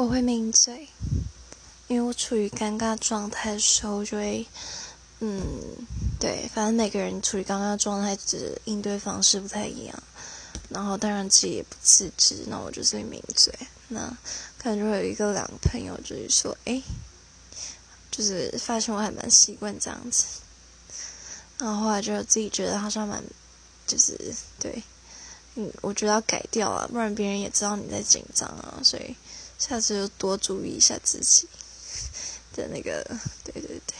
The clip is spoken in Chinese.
我会抿嘴，因为我处于尴尬状态的时候，就会，嗯，对，反正每个人处于尴尬状态，只应对方式不太一样。然后当然自己也不自知，那我就是抿嘴。那可能就会有一个两个朋友就是说，哎，就是发现我还蛮习惯这样子。然后后来就自己觉得好像蛮，就是对，嗯，我觉得要改掉啊，不然别人也知道你在紧张啊，所以下次就多注意一下自己的那个，对对对。